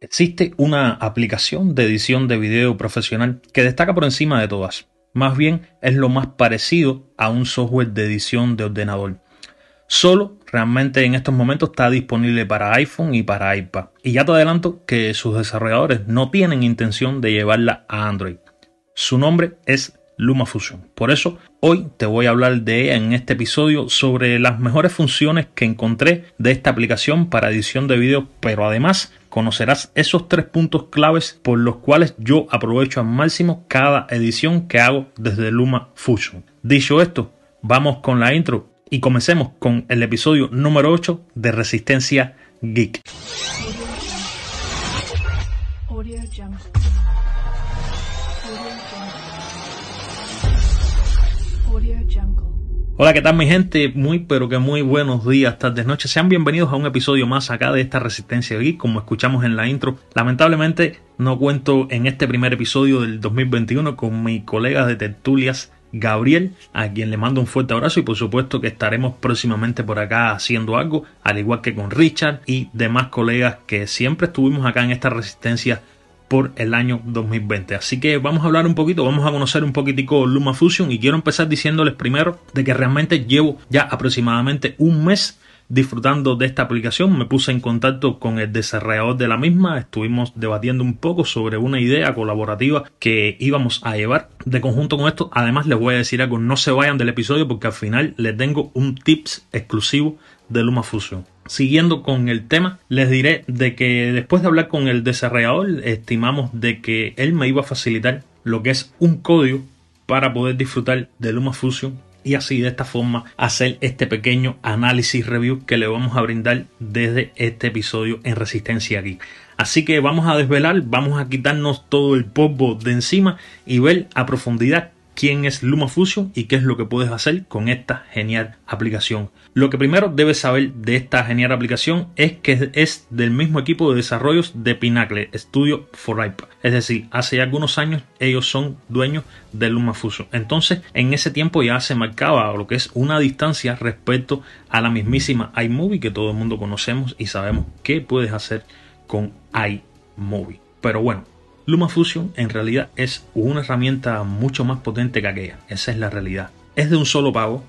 Existe una aplicación de edición de video profesional que destaca por encima de todas. Más bien es lo más parecido a un software de edición de ordenador. Solo realmente en estos momentos está disponible para iPhone y para iPad. Y ya te adelanto que sus desarrolladores no tienen intención de llevarla a Android. Su nombre es LumaFusion. Por eso hoy te voy a hablar de ella en este episodio sobre las mejores funciones que encontré de esta aplicación para edición de video, pero además conocerás esos tres puntos claves por los cuales yo aprovecho al máximo cada edición que hago desde LumaFusion. Dicho esto, vamos con la intro y comencemos con el episodio número 8 de Resistencia Geek. Hola, ¿qué tal mi gente? Muy pero que muy buenos días, tardes, noches. Sean bienvenidos a un episodio más acá de esta Resistencia Geek, como escuchamos en la intro. Lamentablemente no cuento en este primer episodio del 2021 con mi colega de tertulias Gabriel, a quien le mando un fuerte abrazo y por supuesto que estaremos próximamente por acá haciendo algo, al igual que con Richard y demás colegas que siempre estuvimos acá en esta resistencia por el año 2020. Así que vamos a hablar un poquito, vamos a conocer un poquitico LumaFusion y quiero empezar diciéndoles primero de que realmente llevo ya aproximadamente un mes disfrutando de esta aplicación. Me puse en contacto con el desarrollador de la misma, estuvimos debatiendo un poco sobre una idea colaborativa que íbamos a llevar de conjunto con esto. Además les voy a decir algo, no se vayan del episodio porque al final les tengo un tips exclusivo de LumaFusion. Siguiendo con el tema, les diré de que después de hablar con el desarrollador, estimamos de que él me iba a facilitar lo que es un código para poder disfrutar de LumaFusion y así de esta forma hacer este pequeño análisis review que le vamos a brindar desde este episodio en Resistencia aquí. Así que vamos a desvelar, vamos a quitarnos todo el polvo de encima y ver a profundidad quién es LumaFusion y qué es lo que puedes hacer con esta genial aplicación. Lo que primero debes saber de esta genial aplicación es que es del mismo equipo de desarrollos de Pinacle Studio for iPad. Es decir, hace algunos años ellos son dueños de LumaFusion. Entonces, en ese tiempo ya se marcaba lo que es una distancia respecto a la mismísima iMovie que todo el mundo conocemos y sabemos qué puedes hacer con iMovie. Pero bueno, LumaFusion en realidad es una herramienta mucho más potente que aquella. Esa es la realidad. Es de un solo pago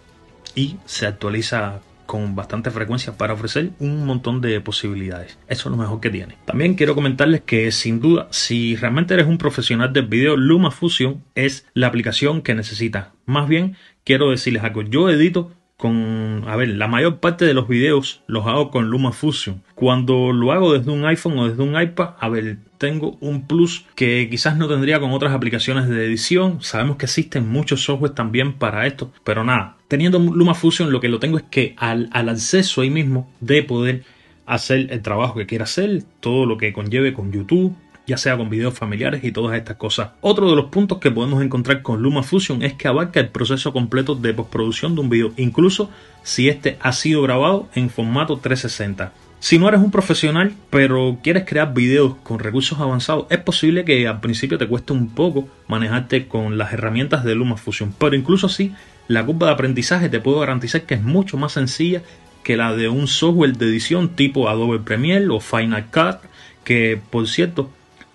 y se actualiza con bastante frecuencia para ofrecer un montón de posibilidades. Eso es lo mejor que tiene. También quiero comentarles que sin duda, si realmente eres un profesional del video, LumaFusion es la aplicación que necesitas. Más bien, quiero decirles algo. Yo edito con, a ver, la mayor parte de los videos los hago con LumaFusion. Cuando lo hago desde un iPhone o desde un iPad, a ver, tengo un plus que quizás no tendría con otras aplicaciones de edición. Sabemos que existen muchos softwares también para esto, pero nada, teniendo LumaFusion lo que lo tengo es que al, al acceso ahí mismo de poder hacer el trabajo que quiera hacer, todo lo que conlleve con YouTube, ya sea con videos familiares y todas estas cosas. Otro de los puntos que podemos encontrar con LumaFusion es que abarca el proceso completo de postproducción de un video, incluso si este ha sido grabado en formato 360. Si no eres un profesional, pero quieres crear videos con recursos avanzados, es posible que al principio te cueste un poco manejarte con las herramientas de LumaFusion, pero incluso así, la curva de aprendizaje te puedo garantizar que es mucho más sencilla que la de un software de edición tipo Adobe Premiere o Final Cut, que por cierto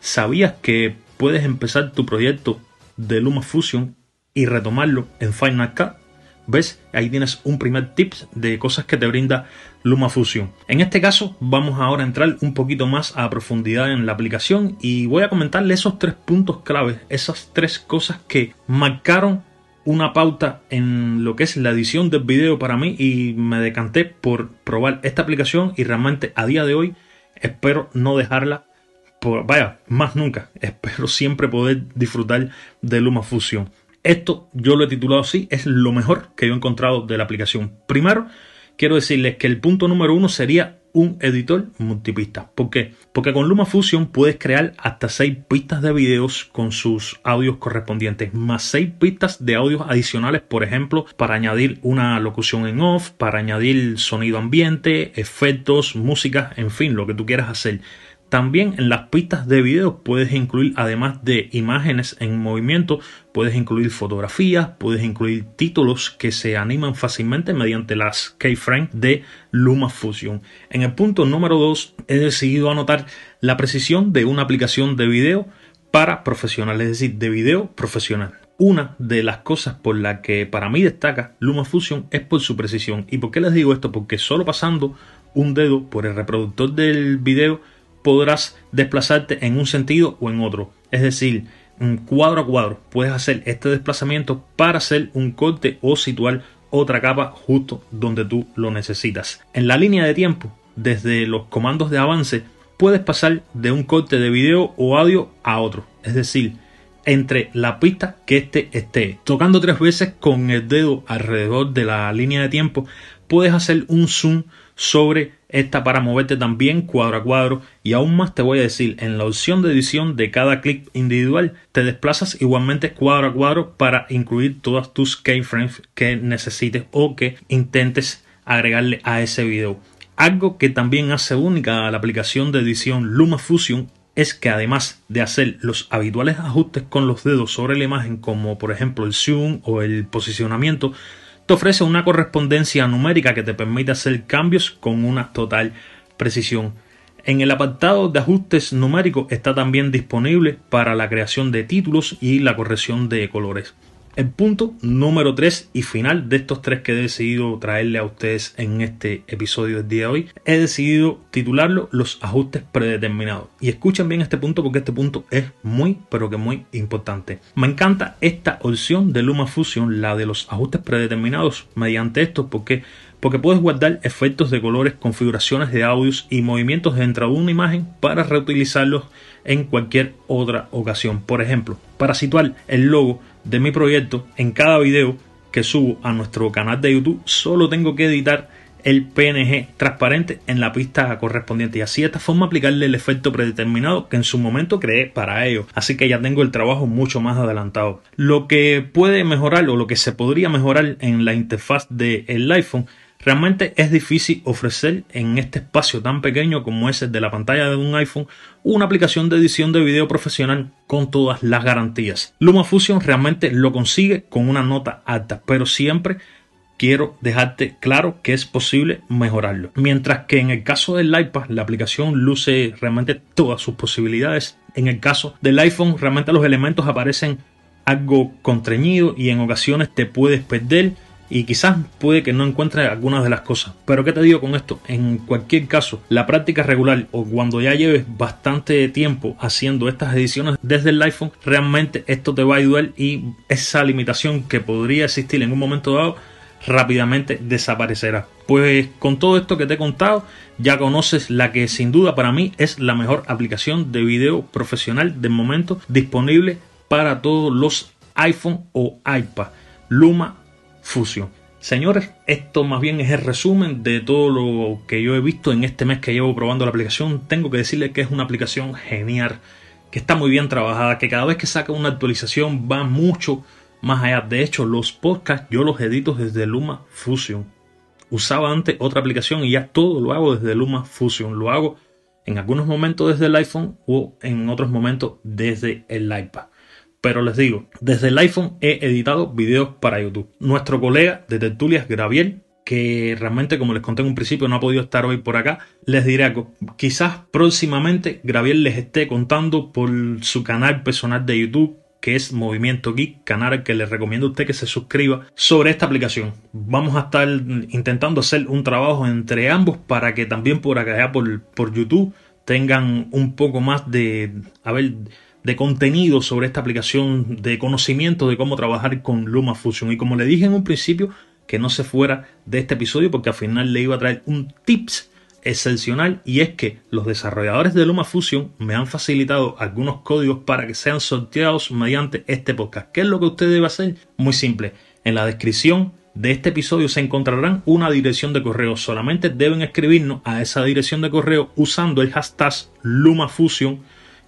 ¿Sabías que puedes empezar tu proyecto de LumaFusion y retomarlo en Final Cut? ¿Ves? Ahí tienes un primer tip de cosas que te brinda LumaFusion. En este caso vamos ahora a entrar un poquito más a profundidad en la aplicación y voy a comentarle esos tres puntos claves, esas tres cosas que marcaron una pauta en lo que es la edición del video para mí y me decanté por probar esta aplicación y realmente a día de hoy espero no dejarla vaya, más nunca, espero siempre poder disfrutar de LumaFusion. Esto yo lo he titulado así, es lo mejor que yo he encontrado de la aplicación. Primero, quiero decirles que el punto número uno sería un editor multipista. ¿Por qué? Porque con LumaFusion puedes crear hasta 6 pistas de videos con sus audios correspondientes, más 6 pistas de audios adicionales, por ejemplo, para añadir una locución en off, para añadir sonido ambiente, efectos, música, en fin, lo que tú quieras hacer. También en las pistas de video puedes incluir, además de imágenes en movimiento, puedes incluir fotografías, puedes incluir títulos que se animan fácilmente mediante las keyframes de LumaFusion. En el punto número 2 he decidido anotar la precisión de una aplicación de video para profesionales, es decir, de video profesional. Una de las cosas por la que para mí destaca LumaFusion es por su precisión. ¿Y por qué les digo esto? Porque solo pasando un dedo por el reproductor del video podrás desplazarte en un sentido o en otro. Es decir, cuadro a cuadro puedes hacer este desplazamiento para hacer un corte o situar otra capa justo donde tú lo necesitas. En la línea de tiempo, desde los comandos de avance, puedes pasar de un corte de video o audio a otro. Es decir, entre la pista que este esté. Tocando tres veces con el dedo alrededor de la línea de tiempo, puedes hacer un zoom sobre esta para moverte también cuadro a cuadro y aún más te voy a decir en la opción de edición de cada clip individual te desplazas igualmente cuadro a cuadro para incluir todas tus keyframes que necesites o que intentes agregarle a ese video algo que también hace única a la aplicación de edición LumaFusion es que además de hacer los habituales ajustes con los dedos sobre la imagen como por ejemplo el zoom o el posicionamiento te ofrece una correspondencia numérica que te permite hacer cambios con una total precisión. En el apartado de ajustes numéricos está también disponible para la creación de títulos y la corrección de colores. El punto número 3 y final de estos tres que he decidido traerle a ustedes en este episodio del día de hoy, he decidido titularlo los ajustes predeterminados. Y escuchen bien este punto porque este punto es muy, pero que muy importante. Me encanta esta opción de LumaFusion, la de los ajustes predeterminados, mediante esto porque porque puedes guardar efectos de colores, configuraciones de audios y movimientos dentro de una imagen para reutilizarlos en cualquier otra ocasión. Por ejemplo, para situar el logo de mi proyecto en cada video que subo a nuestro canal de YouTube, solo tengo que editar el PNG transparente en la pista correspondiente y así de esta forma aplicarle el efecto predeterminado que en su momento creé para ello. Así que ya tengo el trabajo mucho más adelantado. Lo que puede mejorar o lo que se podría mejorar en la interfaz del iPhone Realmente es difícil ofrecer en este espacio tan pequeño como es el de la pantalla de un iPhone una aplicación de edición de video profesional con todas las garantías. LumaFusion realmente lo consigue con una nota alta, pero siempre quiero dejarte claro que es posible mejorarlo. Mientras que en el caso del iPad la aplicación luce realmente todas sus posibilidades, en el caso del iPhone realmente los elementos aparecen algo contrañido y en ocasiones te puedes perder y quizás puede que no encuentres algunas de las cosas. Pero ¿qué te digo con esto? En cualquier caso, la práctica regular o cuando ya lleves bastante tiempo haciendo estas ediciones desde el iPhone, realmente esto te va a ayudar y esa limitación que podría existir en un momento dado rápidamente desaparecerá. Pues con todo esto que te he contado, ya conoces la que sin duda para mí es la mejor aplicación de video profesional del momento disponible para todos los iPhone o iPad. Luma Fusion. Señores, esto más bien es el resumen de todo lo que yo he visto en este mes que llevo probando la aplicación. Tengo que decirle que es una aplicación genial, que está muy bien trabajada, que cada vez que saca una actualización va mucho más allá. De hecho, los podcasts yo los edito desde Luma Fusion. Usaba antes otra aplicación y ya todo lo hago desde Luma Fusion. Lo hago en algunos momentos desde el iPhone o en otros momentos desde el iPad. Pero les digo, desde el iPhone he editado videos para YouTube. Nuestro colega de tertulias, Graviel, que realmente, como les conté en un principio, no ha podido estar hoy por acá, les diré algo. Quizás próximamente Graviel les esté contando por su canal personal de YouTube que es Movimiento Geek, canal al que les recomiendo a usted que se suscriba sobre esta aplicación. Vamos a estar intentando hacer un trabajo entre ambos para que también por acá, por, por YouTube, tengan un poco más de, a ver, de contenido sobre esta aplicación, de conocimiento de cómo trabajar con LumaFusion. Y como le dije en un principio, que no se fuera de este episodio porque al final le iba a traer un tips excepcional y es que los desarrolladores de LumaFusion me han facilitado algunos códigos para que sean sorteados mediante este podcast. ¿Qué es lo que usted debe hacer? Muy simple. En la descripción de este episodio se encontrarán una dirección de correo. Solamente deben escribirnos a esa dirección de correo usando el hashtag LumaFusion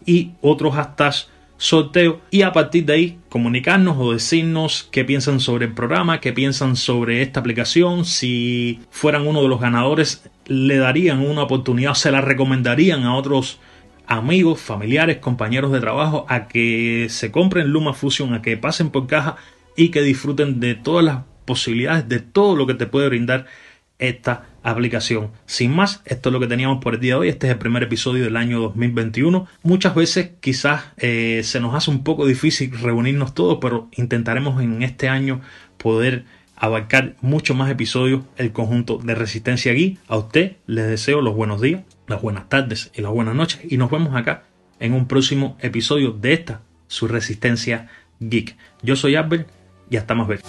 y otros hashtags sorteo y a partir de ahí comunicarnos o decirnos qué piensan sobre el programa, qué piensan sobre esta aplicación, si fueran uno de los ganadores le darían una oportunidad, se la recomendarían a otros amigos, familiares, compañeros de trabajo a que se compren LumaFusion, a que pasen por caja y que disfruten de todas las posibilidades, de todo lo que te puede brindar esta aplicación. Sin más, esto es lo que teníamos por el día de hoy. Este es el primer episodio del año 2021. Muchas veces quizás eh, se nos hace un poco difícil reunirnos todos, pero intentaremos en este año poder abarcar mucho más episodios el conjunto de Resistencia Geek. A usted les deseo los buenos días, las buenas tardes y las buenas noches y nos vemos acá en un próximo episodio de esta, su Resistencia Geek. Yo soy Albert y hasta más ver.